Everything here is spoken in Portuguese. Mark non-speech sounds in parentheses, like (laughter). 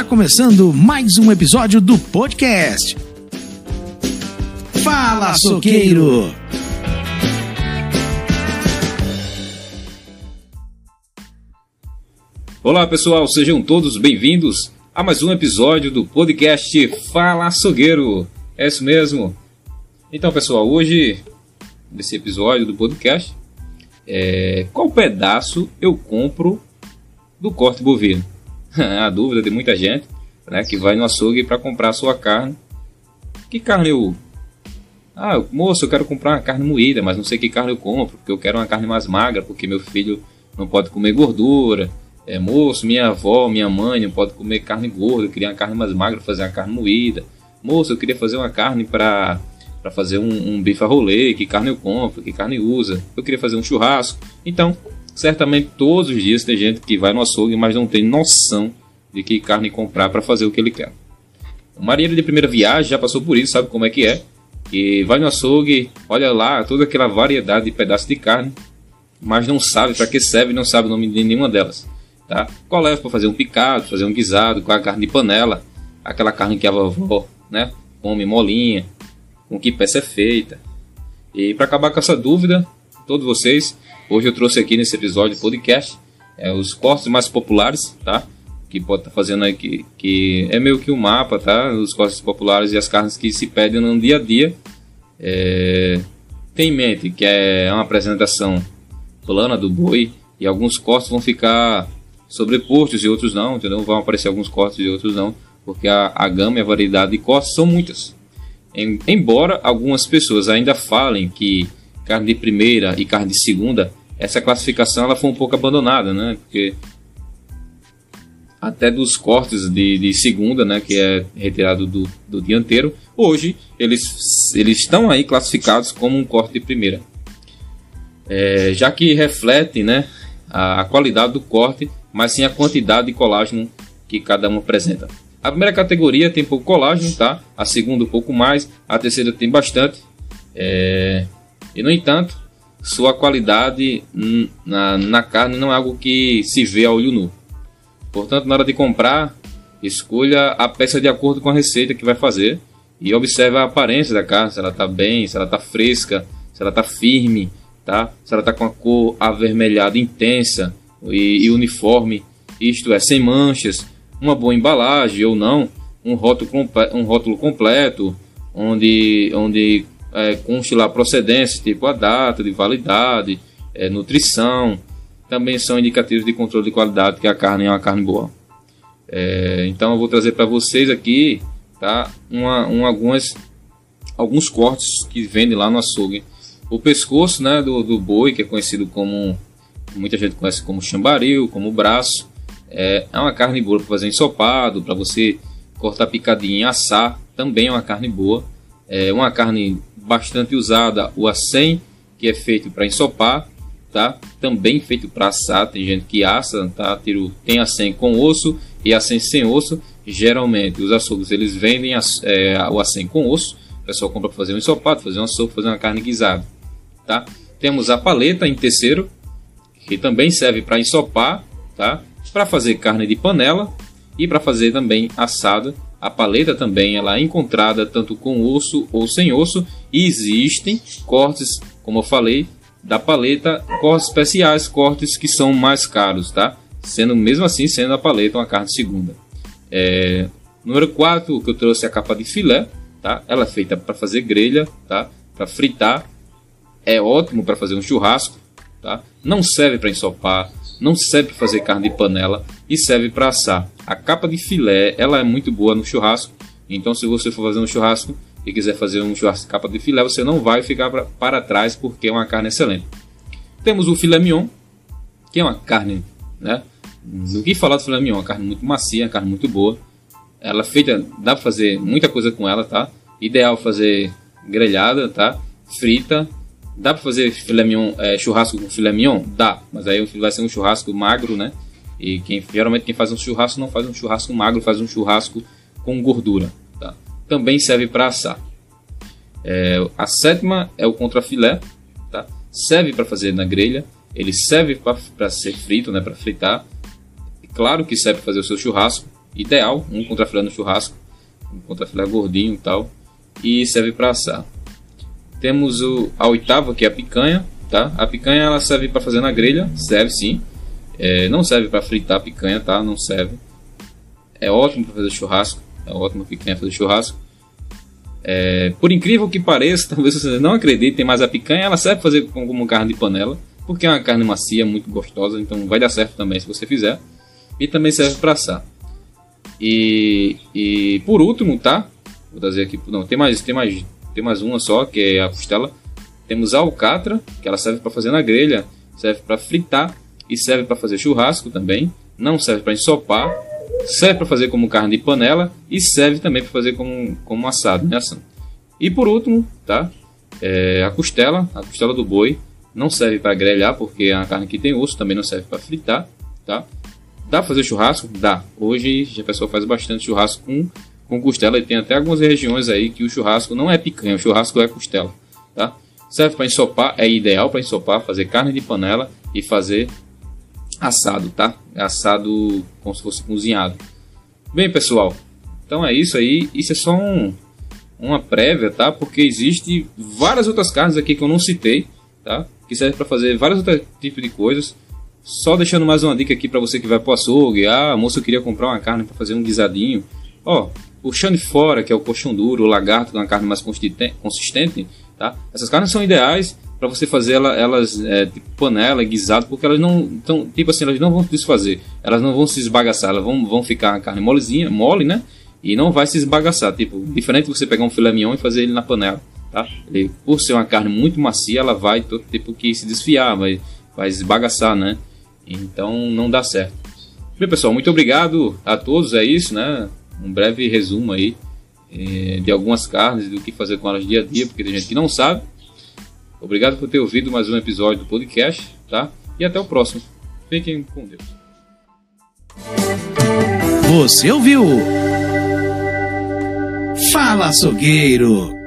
Está começando mais um episódio do podcast. Fala, Soqueiro! Olá pessoal, sejam todos bem-vindos a mais um episódio do podcast Fala Açougueiro. É isso mesmo. Então pessoal, hoje, nesse episódio do podcast, é, qual pedaço eu compro do corte bovino? (laughs) a dúvida de muita gente né, que vai no açougue para comprar sua carne. Que carne eu. Ah, moço, eu quero comprar uma carne moída, mas não sei que carne eu compro, porque eu quero uma carne mais magra, porque meu filho não pode comer gordura é, moço, minha avó, minha mãe não pode comer carne gorda, eu queria uma carne mais magra, fazer uma carne moída. Moço, eu queria fazer uma carne para para fazer um, um bife a rolê, que carne eu compro, que carne usa. Eu queria fazer um churrasco. Então, certamente todos os dias tem gente que vai no açougue, mas não tem noção de que carne comprar para fazer o que ele quer. O marinheiro de primeira viagem já passou por isso, sabe como é que é? Que vai no açougue, olha lá toda aquela variedade de pedaços de carne, mas não sabe para que serve, não sabe o nome de nenhuma delas. Tá? Qual é para fazer um picado, fazer um guisado com a carne de panela, aquela carne que a vovó né, come molinha, com que peça é feita. E para acabar com essa dúvida, todos vocês, hoje eu trouxe aqui nesse episódio podcast é, os cortes mais populares, tá? Que pode estar tá fazendo aí que, que é meio que um mapa, tá? Os cortes populares e as carnes que se pedem no dia a dia. É, tem em mente que é uma apresentação plana do boi e alguns cortes vão ficar sobrepostos e outros não, entendeu? Vão aparecer alguns cortes e outros não, porque a, a gama e a variedade de cortes são muitas. Em, embora algumas pessoas ainda falem que carne de primeira e carne de segunda, essa classificação ela foi um pouco abandonada, né? Porque até dos cortes de, de segunda, né, que é retirado do, do dianteiro, hoje eles, eles estão aí classificados como um corte de primeira. É, já que reflete né, a, a qualidade do corte mas sim a quantidade de colágeno que cada um apresenta. A primeira categoria tem pouco colágeno, tá? A segunda um pouco mais, a terceira tem bastante. É... E no entanto, sua qualidade na, na carne não é algo que se vê a olho nu. Portanto, na hora de comprar, escolha a peça de acordo com a receita que vai fazer e observe a aparência da carne, se ela está bem, se ela está fresca, se ela está firme, tá? se ela está com a cor avermelhada intensa, e, e uniforme, isto é, sem manchas, uma boa embalagem ou não, um rótulo, um rótulo completo, onde, onde é, conste lá procedência, tipo a data de validade, é, nutrição, também são indicativos de controle de qualidade que a carne é uma carne boa. É, então eu vou trazer para vocês aqui tá, uma, uma, algumas, alguns cortes que vendem lá no açougue. O pescoço né, do, do boi, que é conhecido como muita gente conhece como chambaril, como braço. É, é uma carne boa para fazer ensopado, para você cortar picadinho e assar, também é uma carne boa. É uma carne bastante usada, o acém, que é feito para ensopar, tá? Também feito para assar, tem gente que assa, tá? Tiro, tem acém com osso e acém sem osso. Geralmente os açougues eles vendem é, o acém com osso. O pessoal compra para fazer um ensopado, fazer uma sopa, fazer uma carne guisada, tá? Temos a paleta em terceiro, que também serve para ensopar, tá? Para fazer carne de panela e para fazer também assada. A paleta também ela é encontrada tanto com osso ou sem osso e existem cortes, como eu falei, da paleta, cortes especiais, cortes que são mais caros, tá? Sendo mesmo assim sendo a paleta uma carne segunda. É, número 4, que eu trouxe a capa de filé, tá? Ela é feita para fazer grelha, tá? Para fritar. É ótimo para fazer um churrasco, Tá? Não serve para ensopar, não serve para fazer carne de panela e serve para assar. A capa de filé ela é muito boa no churrasco, então se você for fazer um churrasco e quiser fazer um churrasco de capa de filé, você não vai ficar pra, para trás porque é uma carne excelente. Temos o filé mignon, que é uma carne, né? Do que falar do filé mignon, uma carne muito macia, uma carne muito boa. Ela é feita, dá para fazer muita coisa com ela, tá? Ideal fazer grelhada, tá? Frita Dá para fazer filé mignon, é, churrasco com filé mignon? Dá, mas aí vai ser um churrasco magro, né? E quem, geralmente quem faz um churrasco não faz um churrasco magro, faz um churrasco com gordura. Tá? Também serve para assar. É, a sétima é o contrafilé, tá? serve para fazer na grelha, ele serve para ser frito, né? para fritar. Claro que serve para fazer o seu churrasco, ideal, um contrafilé no churrasco, um contrafilé gordinho e tal, e serve para assar. Temos o, a oitava, que é a picanha, tá? A picanha ela serve para fazer na grelha, serve sim. É, não serve para fritar picanha, tá? Não serve. É ótimo para fazer churrasco, é ótimo picanha fazer churrasco. É, por incrível que pareça, (laughs) talvez vocês não acreditem, mas a picanha ela serve para fazer como carne de panela, porque é uma carne macia, muito gostosa, então vai dar certo também se você fizer. E também serve para assar. E, e por último, tá? Vou trazer aqui, não, tem mais, tem mais, tem mais uma só, que é a costela. Temos a alcatra, que ela serve para fazer na grelha, serve para fritar e serve para fazer churrasco também. Não serve para ensopar, serve para fazer como carne de panela e serve também para fazer como, como assado, né? E por último, tá? É a costela, a costela do boi, não serve para grelhar porque é carne que tem osso, também não serve para fritar, tá? Dá para fazer churrasco? Dá. Hoje a pessoa faz bastante churrasco com, com costela e tem até algumas regiões aí que o churrasco não é picanha, o churrasco é costela, tá? Serve para ensopar, é ideal para ensopar, fazer carne de panela e fazer assado, tá? Assado como se fosse cozinhado. Bem, pessoal, então é isso aí. Isso é só um, uma prévia, tá? Porque existe várias outras carnes aqui que eu não citei, tá? Que serve para fazer vários outros tipos de coisas. Só deixando mais uma dica aqui para você que vai pro açougue. Ah, moço, eu queria comprar uma carne para fazer um guisadinho. Ó, o chão de fora, que é o coxão duro, o lagarto, que é uma carne mais consistente, tá? Essas carnes são ideais para você fazer ela, elas é, tipo panela, guisado, porque elas não então tipo assim, elas não vão se desfazer, elas não vão se esbagaçar, elas vão, vão ficar a carne molezinha, mole, né? E não vai se esbagaçar, tipo, diferente de você pegar um filé mignon e fazer ele na panela, tá? Ele, por ser uma carne muito macia, ela vai todo tipo que se desfiar, vai, vai esbagaçar, né? Então não dá certo. Bem, pessoal, muito obrigado a todos, é isso, né? Um breve resumo aí é, de algumas carnes, do que fazer com elas dia a dia, porque tem gente que não sabe. Obrigado por ter ouvido mais um episódio do podcast, tá? E até o próximo. Fiquem com Deus. Você ouviu? Fala, açougueiro!